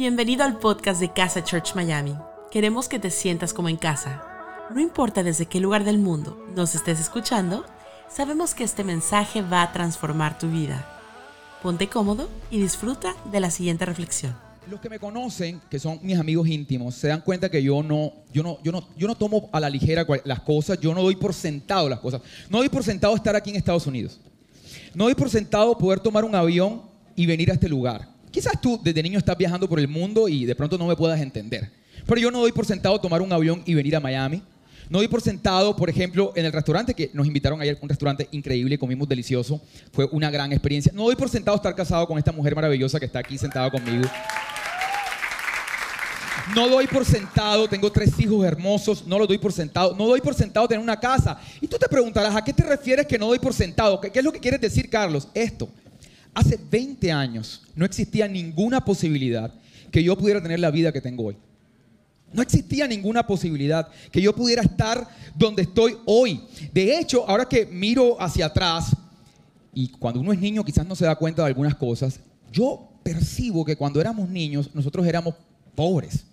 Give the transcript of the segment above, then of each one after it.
Bienvenido al podcast de Casa Church Miami. Queremos que te sientas como en casa. No importa desde qué lugar del mundo nos estés escuchando, sabemos que este mensaje va a transformar tu vida. Ponte cómodo y disfruta de la siguiente reflexión. Los que me conocen, que son mis amigos íntimos, se dan cuenta que yo no, yo no, yo no, yo no tomo a la ligera las cosas, yo no doy por sentado las cosas. No doy por sentado estar aquí en Estados Unidos. No doy por sentado poder tomar un avión y venir a este lugar. Quizás tú desde niño estás viajando por el mundo y de pronto no me puedas entender. Pero yo no doy por sentado tomar un avión y venir a Miami. No doy por sentado, por ejemplo, en el restaurante que nos invitaron ayer, un restaurante increíble, comimos delicioso. Fue una gran experiencia. No doy por sentado estar casado con esta mujer maravillosa que está aquí sentada conmigo. No doy por sentado, tengo tres hijos hermosos, no lo doy por sentado. No doy por sentado tener una casa. Y tú te preguntarás, ¿a qué te refieres que no doy por sentado? ¿Qué, qué es lo que quieres decir, Carlos? Esto. Hace 20 años no existía ninguna posibilidad que yo pudiera tener la vida que tengo hoy. No existía ninguna posibilidad que yo pudiera estar donde estoy hoy. De hecho, ahora que miro hacia atrás, y cuando uno es niño quizás no se da cuenta de algunas cosas, yo percibo que cuando éramos niños nosotros éramos pobres.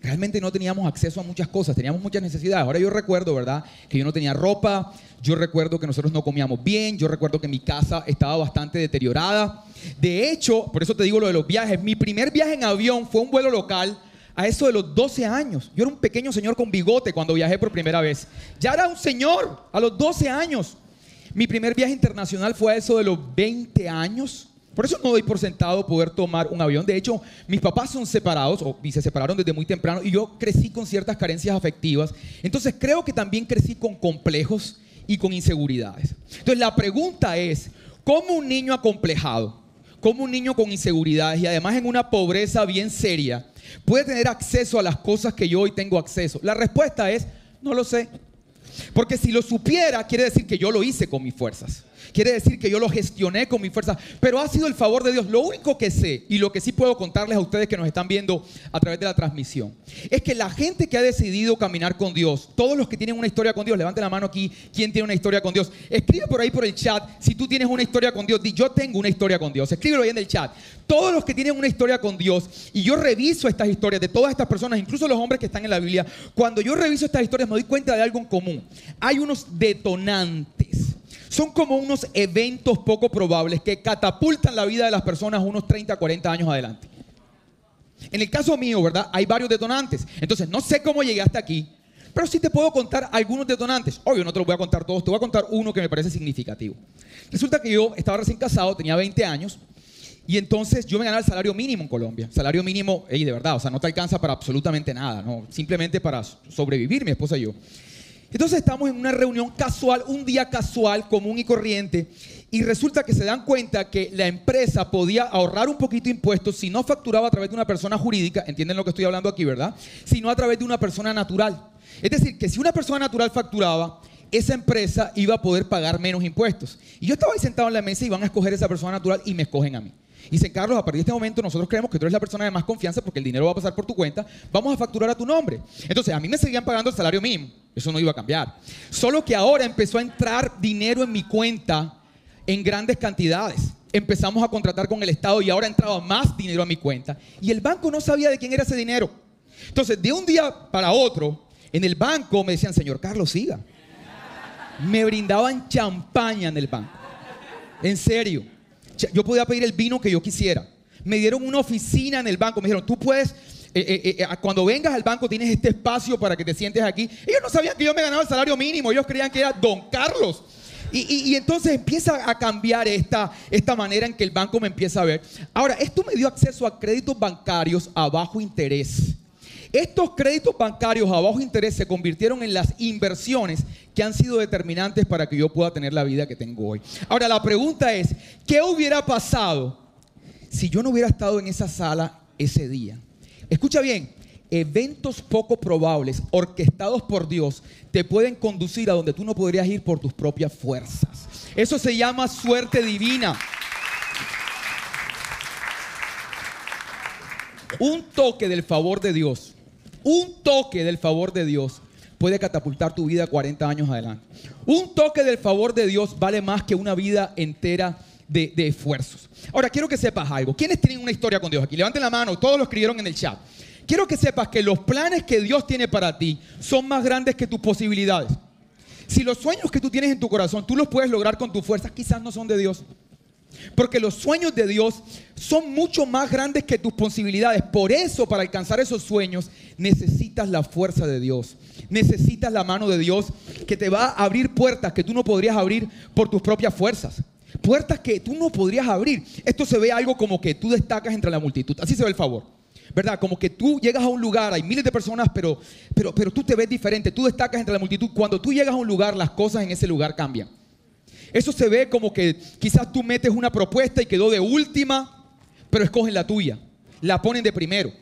Realmente no teníamos acceso a muchas cosas, teníamos muchas necesidades. Ahora yo recuerdo, ¿verdad? Que yo no tenía ropa, yo recuerdo que nosotros no comíamos bien, yo recuerdo que mi casa estaba bastante deteriorada. De hecho, por eso te digo lo de los viajes, mi primer viaje en avión fue un vuelo local a eso de los 12 años. Yo era un pequeño señor con bigote cuando viajé por primera vez. Ya era un señor a los 12 años. Mi primer viaje internacional fue a eso de los 20 años. Por eso no doy por sentado poder tomar un avión. De hecho, mis papás son separados o, se separaron desde muy temprano y yo crecí con ciertas carencias afectivas. Entonces creo que también crecí con complejos y con inseguridades. Entonces la pregunta es, ¿cómo un niño acomplejado, cómo un niño con inseguridades y además en una pobreza bien seria puede tener acceso a las cosas que yo hoy tengo acceso? La respuesta es, no lo sé. Porque si lo supiera, quiere decir que yo lo hice con mis fuerzas. Quiere decir que yo lo gestioné con mis fuerzas. Pero ha sido el favor de Dios. Lo único que sé y lo que sí puedo contarles a ustedes que nos están viendo a través de la transmisión es que la gente que ha decidido caminar con Dios, todos los que tienen una historia con Dios, levanten la mano aquí, ¿quién tiene una historia con Dios? Escribe por ahí por el chat si tú tienes una historia con Dios. Di, yo tengo una historia con Dios. Escríbelo ahí en el chat. Todos los que tienen una historia con Dios y yo reviso estas historias de todas estas personas, incluso los hombres que están en la Biblia, cuando yo reviso estas historias me doy cuenta de algo en común. Hay unos detonantes. Son como unos eventos poco probables que catapultan la vida de las personas unos 30, 40 años adelante. En el caso mío, ¿verdad? Hay varios detonantes. Entonces, no sé cómo llegué hasta aquí, pero sí te puedo contar algunos detonantes. Obvio, no te los voy a contar todos, te voy a contar uno que me parece significativo. Resulta que yo estaba recién casado, tenía 20 años, y entonces yo me ganaba el salario mínimo en Colombia. Salario mínimo, ey, de verdad, o sea, no te alcanza para absolutamente nada, ¿no? Simplemente para sobrevivir, mi esposa y yo. Entonces estamos en una reunión casual, un día casual, común y corriente, y resulta que se dan cuenta que la empresa podía ahorrar un poquito de impuestos si no facturaba a través de una persona jurídica, entienden lo que estoy hablando aquí, ¿verdad? Sino a través de una persona natural. Es decir, que si una persona natural facturaba, esa empresa iba a poder pagar menos impuestos. Y yo estaba ahí sentado en la mesa y van a escoger esa persona natural y me escogen a mí. Y dicen, Carlos, a partir de este momento nosotros creemos que tú eres la persona de más confianza porque el dinero va a pasar por tu cuenta, vamos a facturar a tu nombre. Entonces, a mí me seguían pagando el salario mínimo, eso no iba a cambiar. Solo que ahora empezó a entrar dinero en mi cuenta en grandes cantidades. Empezamos a contratar con el Estado y ahora entraba más dinero a mi cuenta. Y el banco no sabía de quién era ese dinero. Entonces, de un día para otro, en el banco me decían, señor Carlos, siga. Me brindaban champaña en el banco. En serio. Yo podía pedir el vino que yo quisiera. Me dieron una oficina en el banco. Me dijeron, tú puedes, eh, eh, eh, cuando vengas al banco tienes este espacio para que te sientes aquí. Ellos no sabían que yo me ganaba el salario mínimo. Ellos creían que era Don Carlos. Y, y- y entonces empieza a cambiar esta, esta manera en que el banco me empieza a ver. Ahora, esto me dio acceso a créditos bancarios a bajo interés. Estos créditos bancarios a bajo interés se convirtieron en las inversiones que han sido determinantes para que yo pueda tener la vida que tengo hoy. Ahora, la pregunta es, ¿qué hubiera pasado si yo no hubiera estado en esa sala ese día? Escucha bien, eventos poco probables, orquestados por Dios, te pueden conducir a donde tú no podrías ir por tus propias fuerzas. Eso se llama suerte divina. Un toque del favor de Dios, un toque del favor de Dios puede catapultar tu vida 40 años adelante. Un toque del favor de Dios vale más que una vida entera de, esfuerzos. Ahora, quiero que sepas algo. ¿Quiénes tienen una historia con Dios aquí? Levanten la mano, todos lo escribieron en el chat. Quiero que sepas que los planes que Dios tiene para ti son más grandes que tus posibilidades. Si los sueños que tú tienes en tu corazón tú los puedes lograr con tus fuerzas, quizás no son de Dios. Porque los sueños de Dios son mucho más grandes que tus posibilidades. Por eso, para alcanzar esos sueños, necesitas la fuerza de Dios. Necesitas la mano de Dios que te va a abrir puertas que tú no podrías abrir por tus propias fuerzas. Puertas que tú no podrías abrir. Esto se ve algo como que tú destacas entre la multitud. Así se ve el favor. ¿Verdad? Como que tú llegas a un lugar, hay miles de personas, pero, pero, pero tú te ves diferente. Tú destacas entre la multitud. Cuando tú llegas a un lugar, las cosas en ese lugar cambian. Eso se ve como que quizás tú metes una propuesta y quedó de última, pero escogen la tuya. La ponen de primero.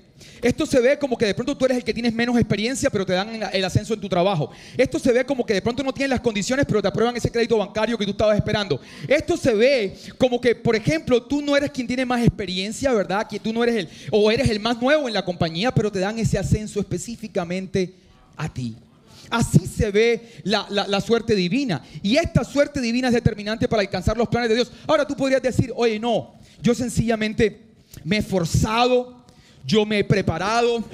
Esto se ve como que de pronto tú eres el que tienes menos experiencia, pero te dan el ascenso en tu trabajo. Esto se ve como que de pronto no tienes las condiciones, pero te aprueban ese crédito bancario que tú estabas esperando. Esto se ve como que, por ejemplo, tú no eres quien tiene más experiencia, ¿verdad? Que tú no eres el, o eres el más nuevo en la compañía, pero te dan ese ascenso específicamente a ti. Así se ve la, suerte divina. Y esta suerte divina es determinante para alcanzar los planes de Dios. Ahora tú podrías decir, oye, no, yo sencillamente me he esforzado, yo me he preparado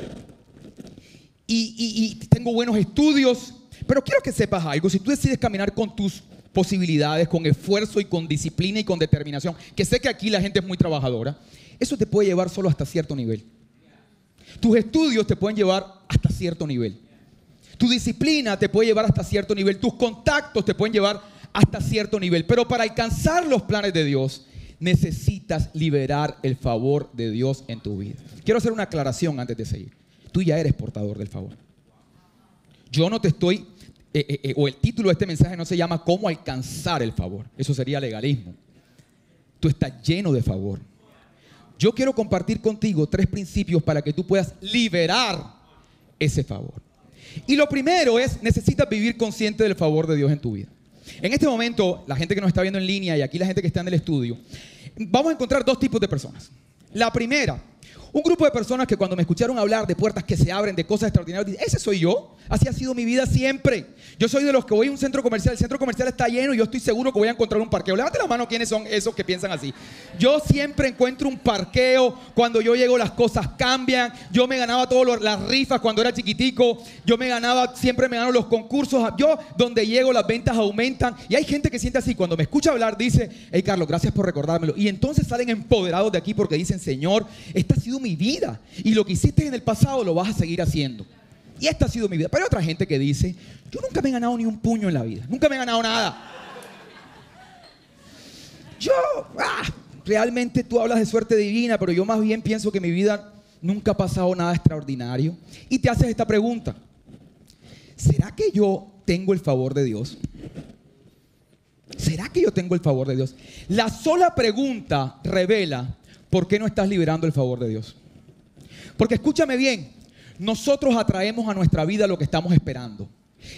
y, y tengo buenos estudios. Pero quiero que sepas algo, si tú decides caminar con tus posibilidades, con esfuerzo y con disciplina y con determinación, que sé que aquí la gente es muy trabajadora, eso te puede llevar solo hasta cierto nivel. Tus estudios te pueden llevar hasta cierto nivel. Tu disciplina te puede llevar hasta cierto nivel, tus contactos te pueden llevar hasta cierto nivel, pero para alcanzar los planes de Dios necesitas liberar el favor de Dios en tu vida. Quiero hacer una aclaración antes de seguir. Tú ya eres portador del favor. Yo no te estoy, eh, eh, eh, o el título de este mensaje no se llama cómo alcanzar el favor. Eso sería legalismo. Tú estás lleno de favor. Yo quiero compartir contigo tres principios para que tú puedas liberar ese favor. Y lo primero es, necesitas vivir consciente del favor de Dios en tu vida. En este momento, la gente que nos está viendo en línea y aquí la gente que está en el estudio, vamos a encontrar dos tipos de personas. La primera un grupo de personas que cuando me escucharon hablar de puertas que se abren, de cosas extraordinarias, dicen, ese soy yo. Así ha sido mi vida siempre. Yo soy de los que voy a un centro comercial, el centro comercial está lleno y yo estoy seguro que voy a encontrar un parqueo. Levante la mano quiénes son esos que piensan así. Yo siempre encuentro un parqueo. Cuando yo llego las cosas cambian. Yo me ganaba todas las rifas cuando era chiquitico. Yo me ganaba, siempre me gano los concursos. Yo donde llego las ventas aumentan. Y hay gente que siente así. Cuando me escucha hablar dice, hey Carlos, gracias por recordármelo. Y entonces salen empoderados de aquí porque dicen, Señor, esta ha sido mi vida. Y lo que hiciste en el pasado lo vas a seguir haciendo. Y esta ha sido mi vida. Pero hay otra gente que dice, yo nunca me he ganado ni un puño en la vida. Nunca me he ganado nada. Yo, ah, realmente tú hablas de suerte divina, pero yo más bien pienso que mi vida nunca ha pasado nada extraordinario. Y te haces esta pregunta. ¿Será que yo tengo el favor de Dios? ¿Será que yo tengo el favor de Dios? La sola pregunta revela por qué no estás liberando el favor de Dios. Porque escúchame bien, nosotros atraemos a nuestra vida lo que estamos esperando.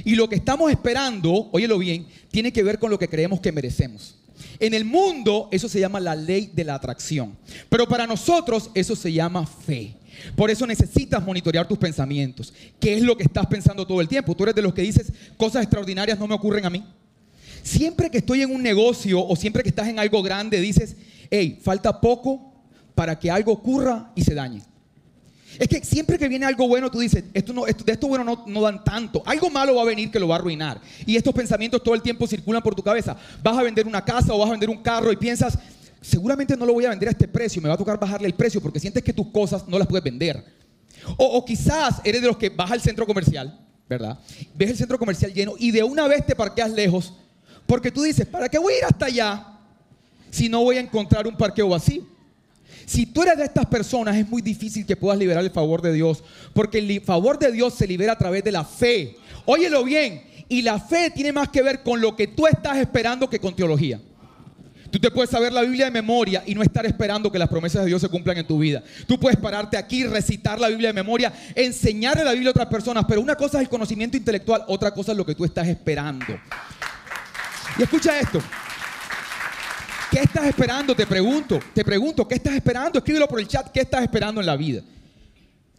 Y lo que estamos esperando, óyelo bien, tiene que ver con lo que creemos que merecemos. En el mundo eso se llama la ley de la atracción. Pero para nosotros eso se llama fe. Por eso necesitas monitorear tus pensamientos. ¿Qué es lo que estás pensando todo el tiempo? Tú eres de los que dices, cosas extraordinarias no me ocurren a mí. Siempre que estoy en un negocio o siempre que estás en algo grande, dices, hey, falta poco para que algo ocurra y se dañe. Es que siempre que viene algo bueno, tú dices, esto no, de esto bueno no, no, dan tanto. Algo malo va a venir que lo va a arruinar. Y estos pensamientos todo el tiempo circulan por tu cabeza. Vas a vender una casa o vas a vender un carro y piensas, seguramente no lo voy a vender a este precio, me va a tocar bajarle el precio porque sientes que tus cosas no las puedes vender. O, o quizás eres de los que vas al centro comercial, ¿verdad? Ves el centro comercial lleno y de una vez te parqueas lejos porque tú dices, ¿para qué voy a ir hasta allá si no voy a encontrar un parqueo vacío? Si tú eres de estas personas, es muy difícil que puedas liberar el favor de Dios, porque el favor de Dios se libera a través de la fe. Óyelo bien, y la fe tiene más que ver con lo que tú estás esperando que con teología. Tú te puedes saber la Biblia de memoria y no estar esperando que las promesas de Dios se cumplan en tu vida. Tú puedes pararte aquí, recitar la Biblia de memoria, enseñarle la Biblia a otras personas, pero una cosa es el conocimiento intelectual, otra cosa es lo que tú estás esperando. Y escucha esto. ¿Qué estás esperando? Te pregunto, te pregunto, ¿qué estás esperando? Escríbelo por el chat, ¿qué estás esperando en la vida?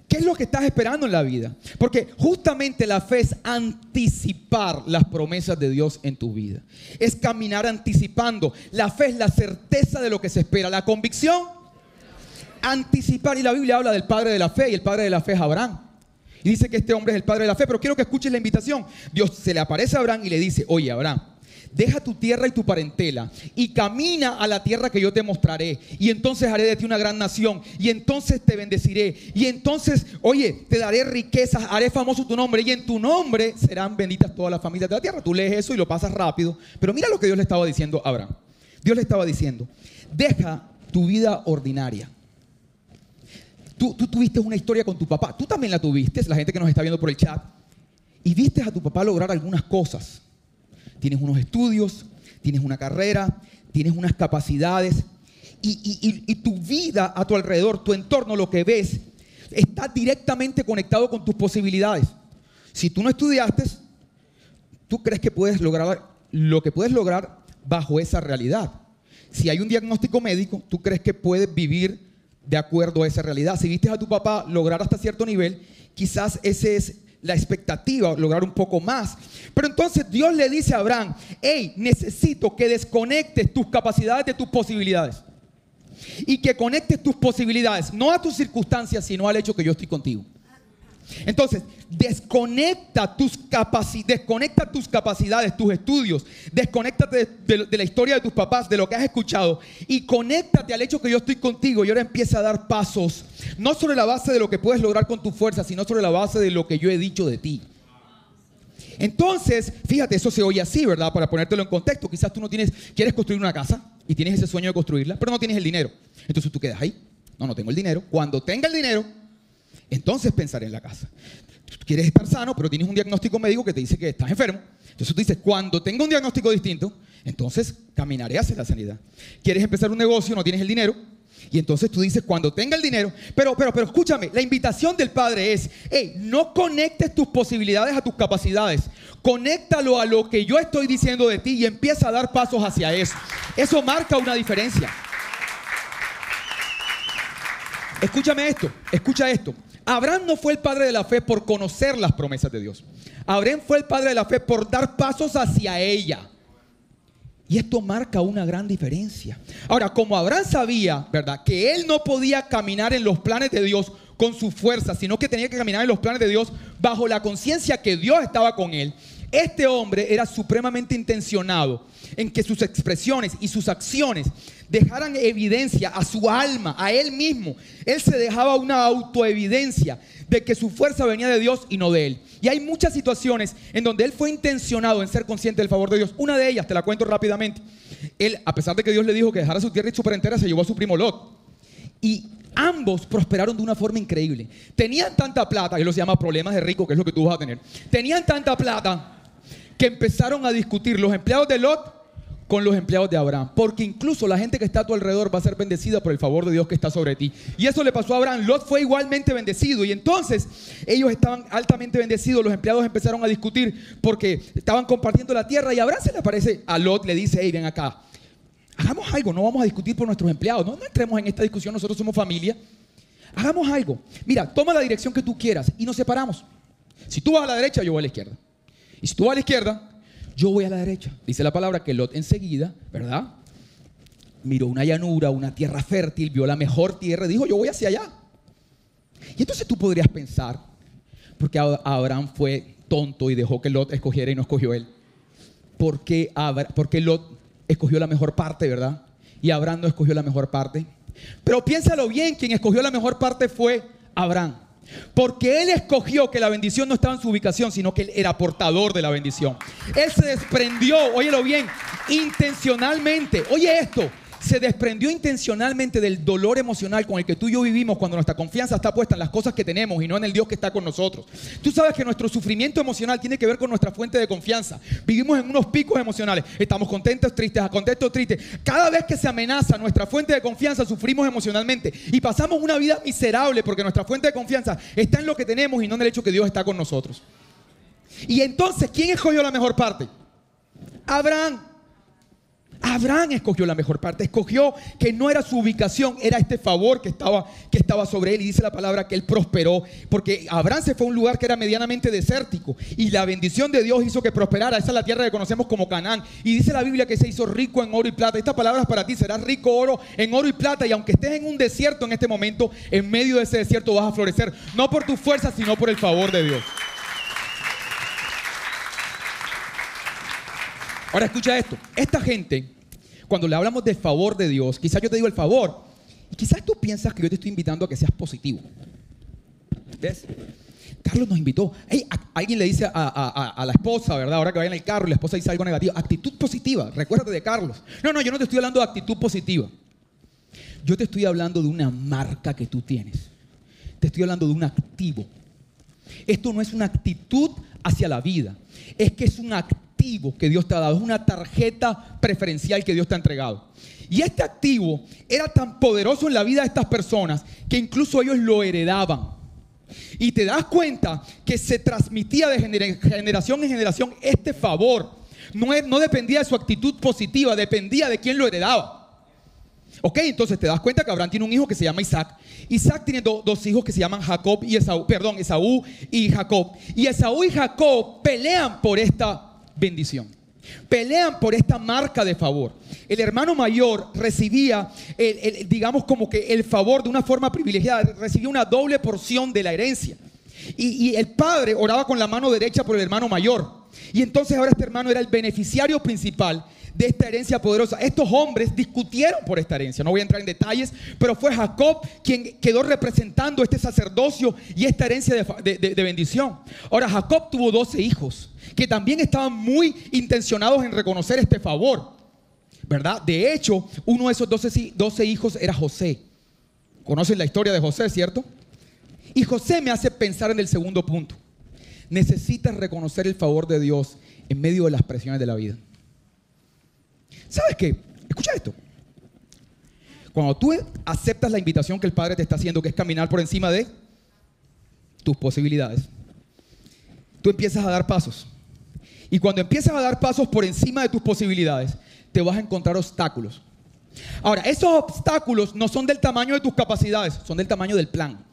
¿Qué es lo que estás esperando en la vida? Porque justamente la fe es anticipar las promesas de Dios en tu vida. Es caminar anticipando. La fe es la certeza de lo que se espera. La convicción, anticipar. Y la Biblia habla del padre de la fe y el padre de la fe es Abraham. Y dice que este hombre es el padre de la fe. Pero quiero que escuches la invitación. Dios se le aparece a Abraham y le dice, oye Abraham, deja tu tierra y tu parentela y camina a la tierra que yo te mostraré. Y entonces haré de ti una gran nación. Y entonces te bendeciré. Y entonces, oye, te daré riquezas, haré famoso tu nombre. Y en tu nombre serán benditas todas las familias de la tierra. Tú lees eso y lo pasas rápido. Pero mira lo que Dios le estaba diciendo a Abraham. Dios le estaba diciendo, deja tu vida ordinaria. Tú, tú tuviste una historia con tu papá. Tú también la tuviste, la gente que nos está viendo por el chat. Y viste a tu papá lograr algunas cosas tienes unos estudios, tienes una carrera, tienes unas capacidades y, tu vida a tu alrededor, tu entorno, lo que ves, está directamente conectado con tus posibilidades. Si tú no estudiaste, tú crees que puedes lograr lo que puedes lograr bajo esa realidad. Si hay un diagnóstico médico, tú crees que puedes vivir de acuerdo a esa realidad. Si viste a tu papá lograr hasta cierto nivel, quizás ese es la expectativa, lograr un poco más. Pero entonces Dios le dice a Abraham, hey, necesito que desconectes tus capacidades de tus posibilidades. Y que conectes tus posibilidades, no a tus circunstancias, sino al hecho que yo estoy contigo. Entonces, desconecta tus, desconecta tus capacidades, tus estudios, desconéctate de, de, la historia de tus papás, de lo que has escuchado y conéctate al hecho que yo estoy contigo y ahora empieza a dar pasos, no sobre la base de lo que puedes lograr con tu fuerza, sino sobre la base de lo que yo he dicho de ti. Entonces, fíjate, eso se oye así, ¿verdad? Para ponértelo en contexto, quizás tú no tienes, quieres construir una casa y tienes ese sueño de construirla, pero no tienes el dinero. Entonces tú quedas ahí, no, no tengo el dinero. Cuando tenga el dinero, entonces pensaré en la casa. Tú quieres estar sano, pero tienes un diagnóstico médico que te dice que estás enfermo. Entonces tú dices, cuando tenga un diagnóstico distinto, entonces caminaré hacia la sanidad. Quieres empezar un negocio, no tienes el dinero. Y entonces tú dices, cuando tenga el dinero, pero, pero, pero escúchame, la invitación del Padre es, hey, no conectes tus posibilidades a tus capacidades, conéctalo a lo que yo estoy diciendo de ti y empieza a dar pasos hacia eso. Eso marca una diferencia. Escúchame esto, escucha esto. Abraham no fue el padre de la fe por conocer las promesas de Dios. Abraham fue el padre de la fe por dar pasos hacia ella. Y esto marca una gran diferencia. Ahora, como Abraham sabía, ¿verdad? Que él no podía caminar en los planes de Dios con su fuerza, sino que tenía que caminar en los planes de Dios bajo la conciencia que Dios estaba con él. Este hombre era supremamente intencionado en que sus expresiones y sus acciones dejaran evidencia a su alma, a él mismo. Él se dejaba una autoevidencia de que su fuerza venía de Dios y no de él. Y hay muchas situaciones en donde él fue intencionado en ser consciente del favor de Dios. Una de ellas, te la cuento rápidamente. Él, a pesar de que Dios le dijo que dejara su tierra y su parentela, se llevó a su primo Lot. Y ambos prosperaron de una forma increíble. Tenían tanta plata, que lo se llama problemas de rico, que es lo que tú vas a tener. Tenían tanta plata que empezaron a discutir los empleados de Lot con los empleados de Abraham. Porque incluso la gente que está a tu alrededor va a ser bendecida por el favor de Dios que está sobre ti. Y eso le pasó a Abraham. Lot fue igualmente bendecido. Y entonces ellos estaban altamente bendecidos. Los empleados empezaron a discutir porque estaban compartiendo la tierra. Y Abraham se le aparece a Lot, le dice, hey, ven acá. Hagamos algo, no vamos a discutir por nuestros empleados. No, entremos en esta discusión, nosotros somos familia. Hagamos algo. Mira, toma la dirección que tú quieras y nos separamos. Si tú vas a la derecha, yo voy a la izquierda. Y si tú vas a la izquierda, yo voy a la derecha. Dice la palabra que Lot enseguida, ¿verdad? Miró una llanura, una tierra fértil, vio la mejor tierra dijo, yo voy hacia allá. Y entonces tú podrías pensar, porque Abraham fue tonto y dejó que Lot escogiera y no escogió él. Porque, porque Lot escogió la mejor parte, ¿verdad? Y Abraham no escogió la mejor parte. Pero piénsalo bien, quien escogió la mejor parte fue Abraham. Porque Él escogió que la bendición no estaba en su ubicación, sino que Él era portador de la bendición. Él se desprendió, óyelo bien, intencionalmente. Oye esto, se desprendió intencionalmente del dolor emocional con el que tú y yo vivimos cuando nuestra confianza está puesta en las cosas que tenemos y no en el Dios que está con nosotros. Tú sabes que nuestro sufrimiento emocional tiene que ver con nuestra fuente de confianza. Vivimos en unos picos emocionales. Estamos contentos, tristes, contentos, tristes. Cada vez que se amenaza nuestra fuente de confianza, sufrimos emocionalmente y pasamos una vida miserable porque nuestra fuente de confianza está en lo que tenemos y no en el hecho que Dios está con nosotros. Y entonces, ¿quién escogió la mejor parte? Abraham. Abraham escogió la mejor parte, escogió que no era su ubicación, era este favor que estaba, que estaba sobre él. Y dice la palabra que él prosperó, porque Abraham se fue a un lugar que era medianamente desértico y la bendición de Dios hizo que prosperara. Esa es la tierra que conocemos como Canaán. Y dice la Biblia que se hizo rico en oro y plata. Esta palabra para ti, serás rico oro en oro y plata. Y aunque estés en un desierto en este momento, en medio de ese desierto vas a florecer, no por tu fuerza, sino por el favor de Dios. Ahora escucha esto, esta gente cuando le hablamos del favor de Dios, quizás yo te digo el favor, y quizás tú piensas que yo te estoy invitando a que seas positivo. ¿Ves? Carlos nos invitó. alguien le dice a, la esposa, ¿verdad? Ahora que vaya en el carro y la esposa dice algo negativo. Actitud positiva. Recuérdate de Carlos. No, no, yo no te estoy hablando de actitud positiva. Yo te estoy hablando de una marca que tú tienes. Te estoy hablando de un activo. Esto no es una actitud hacia la vida. Es que es un activo que Dios te ha dado, es una tarjeta preferencial que Dios te ha entregado. Y este activo era tan poderoso en la vida de estas personas que incluso ellos lo heredaban. Y te das cuenta que se transmitía de generación en generación este favor. No, no dependía de su actitud positiva, dependía de quién lo heredaba. Ok, entonces te das cuenta que Abraham tiene un hijo que se llama Isaac. Isaac tiene dos hijos que se llaman Jacob y Esaú, perdón, Esaú y Jacob. Y Esaú y Jacob pelean por esta bendición. Pelean por esta marca de favor. El hermano mayor recibía, digamos como que el favor de una forma privilegiada, recibía una doble porción de la herencia. Y, y el padre oraba con la mano derecha por el hermano mayor. Y entonces ahora este hermano era el beneficiario principal de esta herencia poderosa. Estos hombres discutieron por esta herencia, no voy a entrar en detalles, pero fue Jacob quien quedó representando este sacerdocio y esta herencia de, bendición. Ahora, Jacob tuvo 12 hijos que también estaban muy intencionados en reconocer este favor, ¿verdad? De hecho, uno de esos 12, 12 hijos era José. ¿Conocen la historia de José, cierto? Y José me hace pensar en el segundo punto. Necesitas reconocer el favor de Dios en medio de las presiones de la vida. ¿Sabes qué? Escucha esto. Cuando tú aceptas la invitación que el Padre te está haciendo, que es caminar por encima de tus posibilidades, tú empiezas a dar pasos. Y cuando empiezas a dar pasos por encima de tus posibilidades, te vas a encontrar obstáculos. Ahora, esos obstáculos no son del tamaño de tus capacidades, son del tamaño del plan.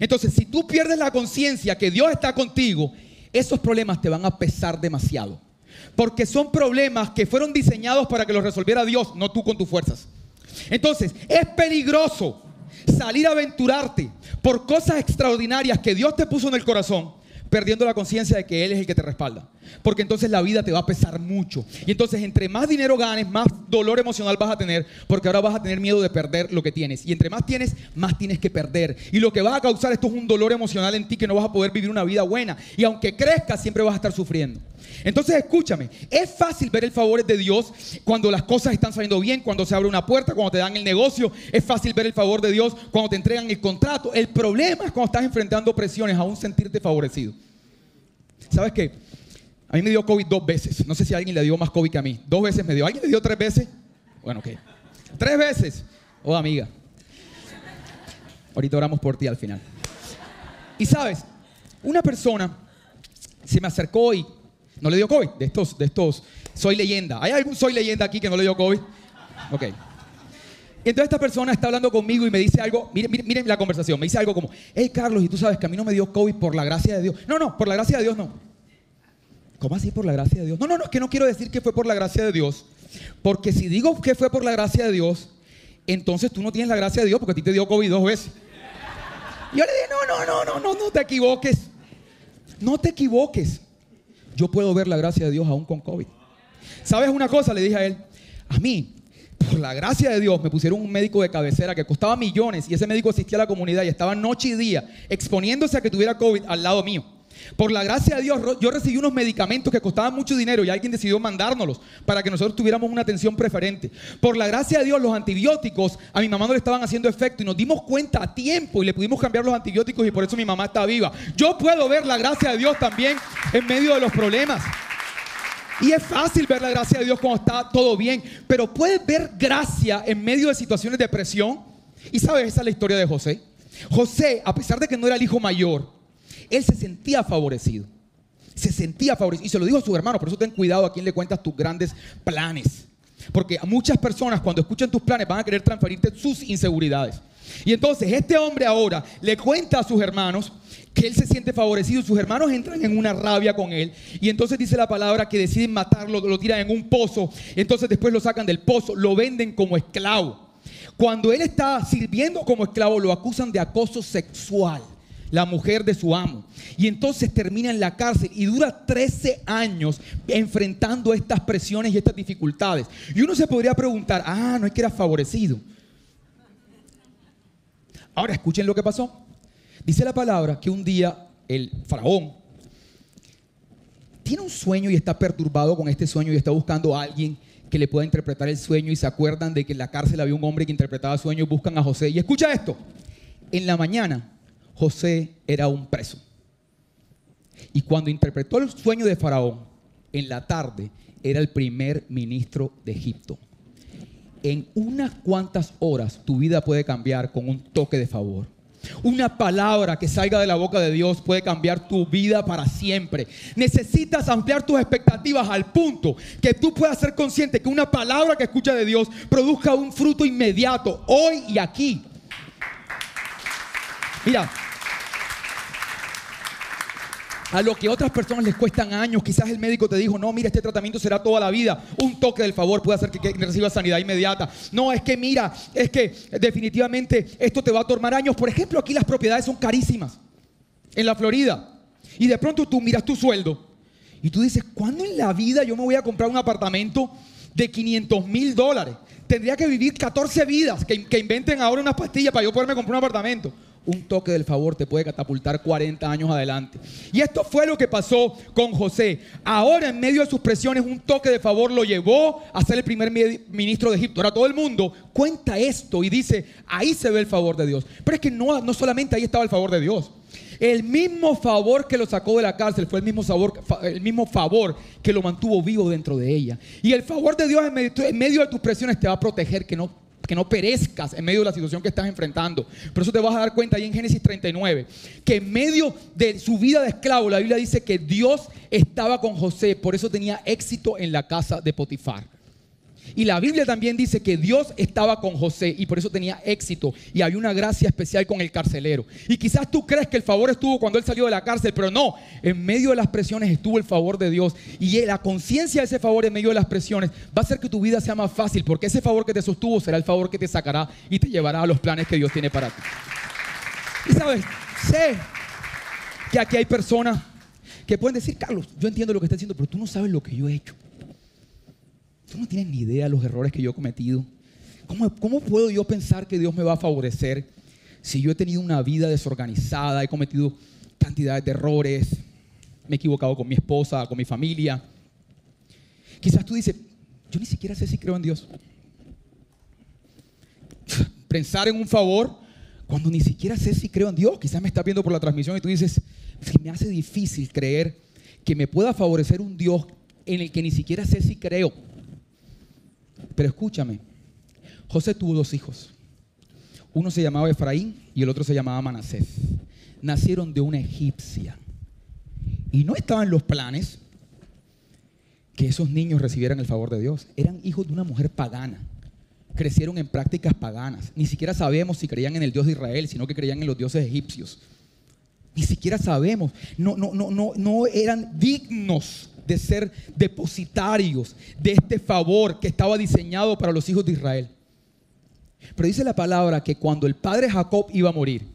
Entonces, si tú pierdes la conciencia que Dios está contigo, esos problemas te van a pesar demasiado. Porque son problemas que fueron diseñados para que los resolviera Dios, no tú con tus fuerzas. Entonces, es peligroso salir a aventurarte por cosas extraordinarias que Dios te puso en el corazón perdiendo la conciencia de que Él es el que te respalda. Porque entonces la vida te va a pesar mucho. Y entonces entre más dinero ganes, más dolor emocional vas a tener, porque ahora vas a tener miedo de perder lo que tienes. Y entre más tienes, más tienes que perder. Y lo que va a causar esto es un dolor emocional en ti que no vas a poder vivir una vida buena. Y aunque crezcas, siempre vas a estar sufriendo. Entonces escúchame, es fácil ver el favor de Dios cuando las cosas están saliendo bien, cuando se abre una puerta, cuando te dan el negocio. Es fácil ver el favor de Dios cuando te entregan el contrato. El problema es cuando estás enfrentando presiones, aún sentirte favorecido. ¿Sabes qué? A mí me dio COVID dos veces. No sé si alguien le dio más COVID que a mí. Dos veces me dio. ¿Alguien le dio tres veces? Bueno, ok. Tres veces. Oh, amiga. Ahorita oramos por ti al final. Y sabes, una persona se me acercó y no le dio COVID. De estos, de estos, soy leyenda. ¿Hay algún soy leyenda aquí que no le dio COVID? Ok. Entonces esta persona está hablando conmigo y me dice algo, miren, miren, la conversación, me dice algo como, hey Carlos, y tú sabes que a mí no me dio COVID por la gracia de Dios. No, no, por la gracia de Dios no. ¿Cómo así por la gracia de Dios? No, no, no, es que no quiero decir que fue por la gracia de Dios, porque si digo que fue por la gracia de Dios, entonces tú no tienes la gracia de Dios porque a ti te dio COVID dos veces. yo le dije, no, no, no, no, no, no te equivoques. No te equivoques. Yo puedo ver la gracia de Dios aún con COVID. ¿Sabes una cosa? Le dije a él, a mí por la gracia de Dios, me pusieron un médico de cabecera que costaba millones y ese médico asistía a la comunidad y estaba noche y día exponiéndose a que tuviera COVID al lado mío. Por la gracia de Dios, yo recibí unos medicamentos que costaban mucho dinero y alguien decidió mandárnoslos para que nosotros tuviéramos una atención preferente. Por la gracia de Dios, los antibióticos a mi mamá no le estaban haciendo efecto y nos dimos cuenta a tiempo y le pudimos cambiar los antibióticos y por eso mi mamá está viva. Yo puedo ver la gracia de Dios también en medio de los problemas. Y es fácil ver la gracia de Dios cuando está todo bien, pero puedes ver gracia en medio de situaciones de presión. Y sabes, esa es la historia de José. José, a pesar de que no era el hijo mayor, él se sentía favorecido. Se sentía favorecido. Y se lo dijo a su hermano, por eso ten cuidado a quien le cuentas tus grandes planes. Porque muchas personas cuando escuchan tus planes van a querer transferirte sus inseguridades. Y entonces este hombre ahora le cuenta a sus hermanos que él se siente favorecido. Sus hermanos entran en una rabia con él. Y entonces dice la palabra que deciden matarlo, lo tiran en un pozo. Entonces después lo sacan del pozo, lo venden como esclavo. Cuando él está sirviendo como esclavo, lo acusan de acoso sexual la mujer de su amo. Y entonces termina en la cárcel y dura 13 años enfrentando estas presiones y estas dificultades. Y uno se podría preguntar, ah, no es que era favorecido. Ahora escuchen lo que pasó. Dice la palabra que un día el faraón tiene un sueño y está perturbado con este sueño y está buscando a alguien que le pueda interpretar el sueño y se acuerdan de que en la cárcel había un hombre que interpretaba sueños, buscan a José. Y escucha esto, en la mañana José era un preso. Y cuando interpretó el sueño de Faraón, en la tarde era el primer ministro de Egipto. En unas cuantas horas tu vida puede cambiar con un toque de favor. Una palabra que salga de la boca de Dios puede cambiar tu vida para siempre. Necesitas ampliar tus expectativas al punto que tú puedas ser consciente que una palabra que escucha de Dios produzca un fruto inmediato, hoy y aquí. Mira, a lo que otras personas les cuestan años. Quizás el médico te dijo, no, mira, este tratamiento será toda la vida. Un toque del favor puede hacer que, que reciba sanidad inmediata. No, es que mira, es que definitivamente esto te va a tomar años. Por ejemplo, aquí las propiedades son carísimas. En la Florida. Y de pronto tú miras tu sueldo y tú dices, ¿cuándo en la vida yo me voy a comprar un apartamento de 500 mil dólares? Tendría que vivir 14 vidas que, que inventen ahora una pastilla para yo poderme comprar un apartamento un toque del favor te puede catapultar 40 años adelante. Y esto fue lo que pasó con José. Ahora en medio de sus presiones un toque de favor lo llevó a ser el primer ministro de Egipto. Ahora todo el mundo cuenta esto y dice, ahí se ve el favor de Dios. Pero es que no, no solamente ahí estaba el favor de Dios. El mismo favor que lo sacó de la cárcel fue el mismo, el mismo favor que lo mantuvo vivo dentro de ella. Y el favor de Dios en medio de tus presiones te va a proteger que no que no perezcas en medio de la situación que estás enfrentando. Por eso te vas a dar cuenta ahí en Génesis 39, que en medio de su vida de esclavo, la Biblia dice que Dios estaba con José, por eso tenía éxito en la casa de Potifar. Y la Biblia también dice que Dios estaba con José y por eso tenía éxito y había una gracia especial con el carcelero. Y quizás tú crees que el favor estuvo cuando él salió de la cárcel, pero no, en medio de las presiones estuvo el favor de Dios y la conciencia de ese favor en medio de las presiones va a hacer que tu vida sea más fácil porque ese favor que te sostuvo será el favor que te sacará y te llevará a los planes que Dios tiene para ti. Y sabes, sé que aquí hay personas que pueden decir, Carlos, yo entiendo lo que estás diciendo, pero tú no sabes lo que yo he hecho. Tú no tienes ni idea de los errores que yo he cometido. ¿Cómo, ¿Cómo puedo yo pensar que Dios me va a favorecer si yo he tenido una vida desorganizada, he cometido cantidades de errores, me he equivocado con mi esposa, con mi familia? Quizás tú dices, yo ni siquiera sé si creo en Dios. Pensar en un favor cuando ni siquiera sé si creo en Dios. Quizás me estás viendo por la transmisión y tú dices, me hace difícil creer que me pueda favorecer un Dios en el que ni siquiera sé si creo. Pero escúchame, José tuvo dos hijos. Uno se llamaba Efraín y el otro se llamaba Manasés. Nacieron de una egipcia. Y no estaban los planes que esos niños recibieran el favor de Dios. Eran hijos de una mujer pagana. Crecieron en prácticas paganas. Ni siquiera sabemos si creían en el Dios de Israel, sino que creían en los dioses egipcios. Ni siquiera sabemos. No, no, no, no, no eran dignos de ser depositarios de este favor que estaba diseñado para los hijos de Israel. Pero dice la palabra que cuando el padre Jacob iba a morir,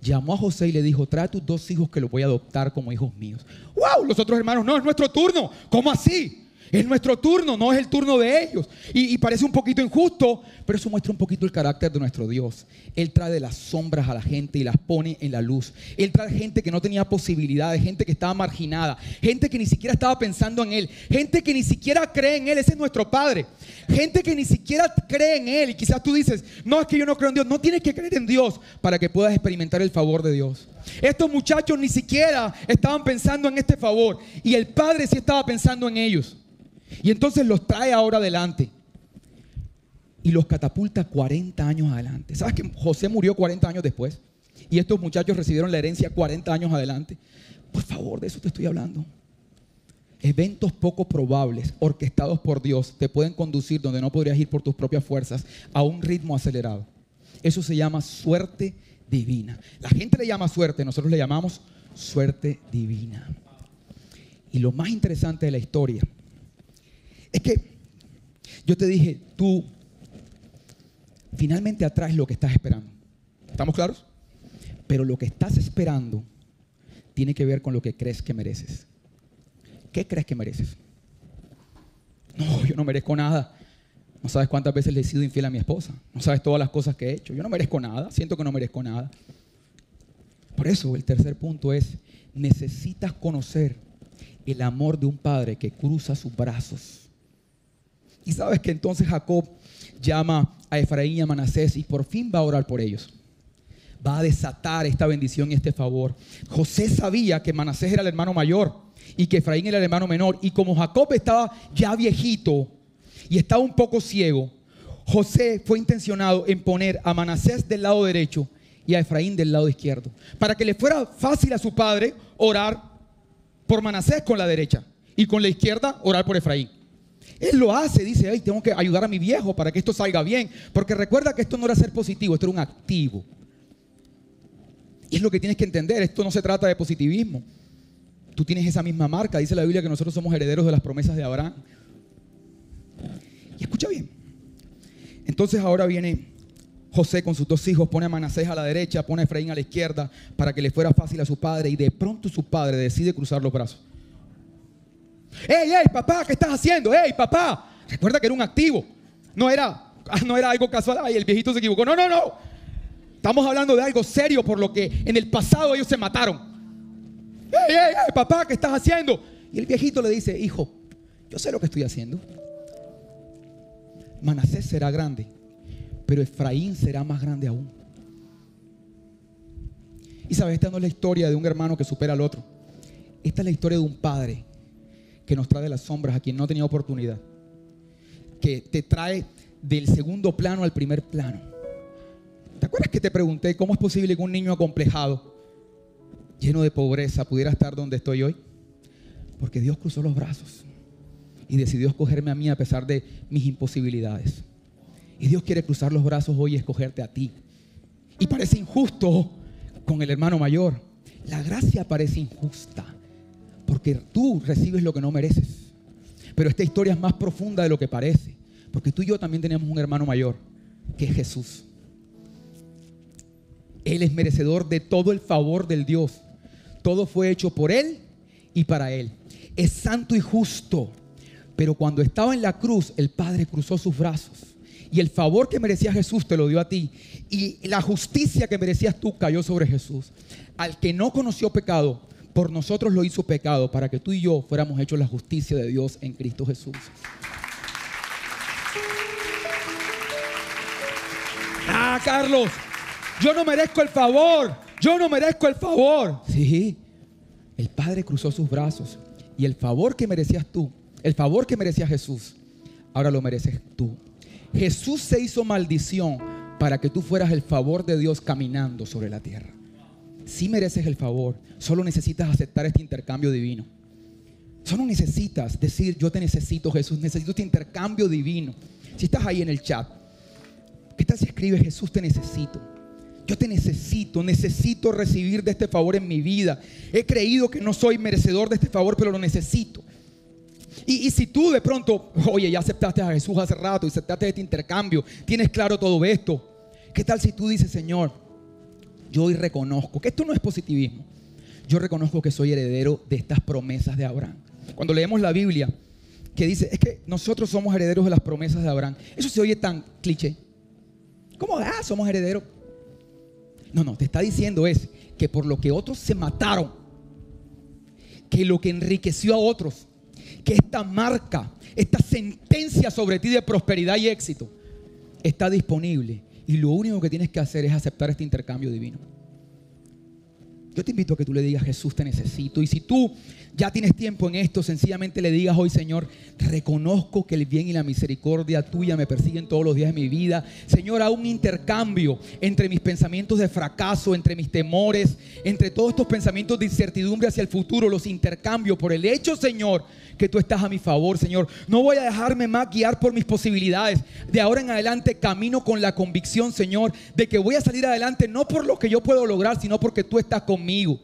llamó a José y le dijo, trae tus dos hijos que los voy a adoptar como hijos míos. ¡Wow! Los otros hermanos, no, es nuestro turno. ¿Cómo así? Es nuestro turno, no es el turno de ellos. Y, parece un poquito injusto, pero eso muestra un poquito el carácter de nuestro Dios. Él trae las sombras a la gente y las pone en la luz. Él trae gente que no tenía posibilidades, gente que estaba marginada, gente que ni siquiera estaba pensando en Él, gente que ni siquiera cree en Él. Ese es nuestro Padre. Gente que ni siquiera cree en Él. Y quizás tú dices, no es que yo no creo en Dios. No tienes que creer en Dios para que puedas experimentar el favor de Dios. Estos muchachos ni siquiera estaban pensando en este favor. Y el Padre sí estaba pensando en ellos. Y entonces los trae ahora adelante. Y los catapulta 40 años adelante. ¿Sabes que José murió 40 años después? Y estos muchachos recibieron la herencia 40 años adelante. Por favor, de eso te estoy hablando. Eventos poco probables, orquestados por Dios, te pueden conducir donde no podrías ir por tus propias fuerzas a un ritmo acelerado. Eso se llama suerte divina. La gente le llama suerte, nosotros le llamamos suerte divina. Y lo más interesante de la historia es que yo te dije, tú finalmente atraes lo que estás esperando. ¿Estamos claros? Pero lo que estás esperando tiene que ver con lo que crees que mereces. ¿Qué crees que mereces? No, yo no merezco nada. No sabes cuántas veces le he sido infiel a mi esposa. No sabes todas las cosas que he hecho. Yo no merezco nada. Siento que no merezco nada. Por eso el tercer punto es, necesitas conocer el amor de un padre que cruza sus brazos. Y sabes que entonces Jacob llama a Efraín y a Manasés y por fin va a orar por ellos. Va a desatar esta bendición y este favor. José sabía que Manasés era el hermano mayor y que Efraín era el hermano menor. Y como Jacob estaba ya viejito y estaba un poco ciego, José fue intencionado en poner a Manasés del lado derecho y a Efraín del lado izquierdo. Para que le fuera fácil a su padre orar por Manasés con la derecha y con la izquierda orar por Efraín. Él lo hace, dice, ay, tengo que ayudar a mi viejo para que esto salga bien. Porque recuerda que esto no era ser positivo, esto era un activo. Y es lo que tienes que entender, esto no se trata de positivismo. Tú tienes esa misma marca, dice la Biblia que nosotros somos herederos de las promesas de Abraham. Y escucha bien. Entonces ahora viene José con sus dos hijos, pone a Manasés a la derecha, pone a Efraín a la izquierda para que le fuera fácil a su padre y de pronto su padre decide cruzar los brazos. ¡Ey, ey, papá, qué estás haciendo! ¡Ey, papá! Recuerda que era un activo. No era, no era algo casual. Ay, el viejito se equivocó. No, no, no. Estamos hablando de algo serio por lo que en el pasado ellos se mataron. ¡Ey, ey, ey, papá, qué estás haciendo! Y el viejito le dice, hijo, yo sé lo que estoy haciendo. Manasés será grande, pero Efraín será más grande aún. Y sabes, esta no es la historia de un hermano que supera al otro. Esta es la historia de un padre que nos trae de las sombras a quien no tenía oportunidad. Que te trae del segundo plano al primer plano. ¿Te acuerdas que te pregunté cómo es posible que un niño acomplejado, lleno de pobreza, pudiera estar donde estoy hoy? Porque Dios cruzó los brazos y decidió escogerme a mí a pesar de mis imposibilidades. Y Dios quiere cruzar los brazos hoy y escogerte a ti. Y parece injusto con el hermano mayor. La gracia parece injusta porque tú recibes lo que no mereces. Pero esta historia es más profunda de lo que parece, porque tú y yo también tenemos un hermano mayor, que es Jesús. Él es merecedor de todo el favor del Dios. Todo fue hecho por Él y para Él. Es santo y justo. Pero cuando estaba en la cruz, el Padre cruzó sus brazos. Y el favor que merecía Jesús te lo dio a ti. Y la justicia que merecías tú cayó sobre Jesús. Al que no conoció pecado, por nosotros lo hizo pecado para que tú y yo fuéramos hechos la justicia de Dios en Cristo Jesús. Ah, Carlos, yo no merezco el favor. Yo no merezco el favor. Sí, el Padre cruzó sus brazos y el favor que merecías tú, el favor que merecía Jesús, ahora lo mereces tú. Jesús se hizo maldición para que tú fueras el favor de Dios caminando sobre la tierra si mereces el favor, solo necesitas aceptar este intercambio divino. Solo necesitas decir, yo te necesito Jesús, necesito este intercambio divino. Si estás ahí en el chat, ¿qué tal si escribes Jesús te necesito? Yo te necesito, necesito recibir de este favor en mi vida. He creído que no soy merecedor de este favor, pero lo necesito. Y, y, si tú de pronto, oye, ya aceptaste a Jesús hace rato, y aceptaste este intercambio, tienes claro todo esto, ¿qué tal si tú dices, Señor, yo hoy reconozco que esto no es positivismo. Yo reconozco que soy heredero de estas promesas de Abraham. Cuando leemos la Biblia, que dice, es que nosotros somos herederos de las promesas de Abraham. Eso se oye tan cliché. ¿Cómo? Ah, somos herederos. No, no, te está diciendo es que por lo que otros se mataron, que lo que enriqueció a otros, que esta marca, esta sentencia sobre ti de prosperidad y éxito, está disponible y lo único que tienes que hacer es aceptar este intercambio divino. Yo te invito a que tú le digas, Jesús, te necesito. Y si tú ya tienes tiempo en esto, sencillamente le digas hoy, Señor, reconozco que el bien y la misericordia tuya me persiguen todos los días de mi vida. Señor, haz un intercambio entre mis pensamientos de fracaso, entre mis temores, entre todos estos pensamientos de incertidumbre hacia el futuro, los intercambio por el hecho, Señor, que tú estás a mi favor, Señor. No voy a dejarme más guiar por mis posibilidades. De ahora en adelante camino con la convicción, Señor, de que voy a salir adelante no por lo que yo puedo lograr, sino porque tú estás conmigo.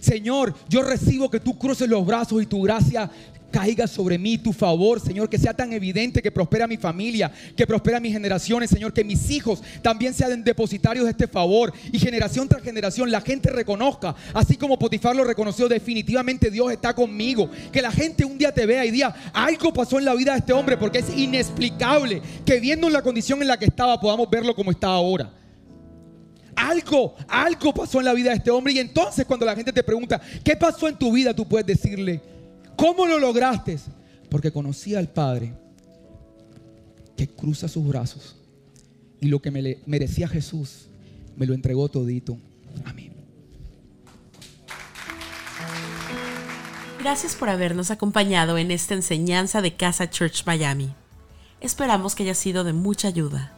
Señor, yo recibo que tú cruces los brazos y tu gracia caiga sobre mí tu favor, Señor, que sea tan evidente que prospera mi familia, que prospera mis generaciones, Señor, que mis hijos también sean depositarios de este favor y generación tras generación la gente reconozca, así como Potifar lo reconoció, definitivamente Dios está conmigo, que la gente un día te vea y diga, algo pasó en la vida de este hombre porque es inexplicable que viendo la condición en la que estaba podamos verlo como está ahora algo, algo pasó en la vida de este hombre. Y entonces cuando la gente te pregunta, ¿qué pasó en tu vida? Tú puedes decirle, ¿cómo lo lograste? Porque conocí al Padre que cruza sus brazos. Y lo que me merecía Jesús, me lo entregó todito. Amén. Gracias por habernos acompañado en esta enseñanza de Casa Church Miami. Esperamos que haya sido de mucha ayuda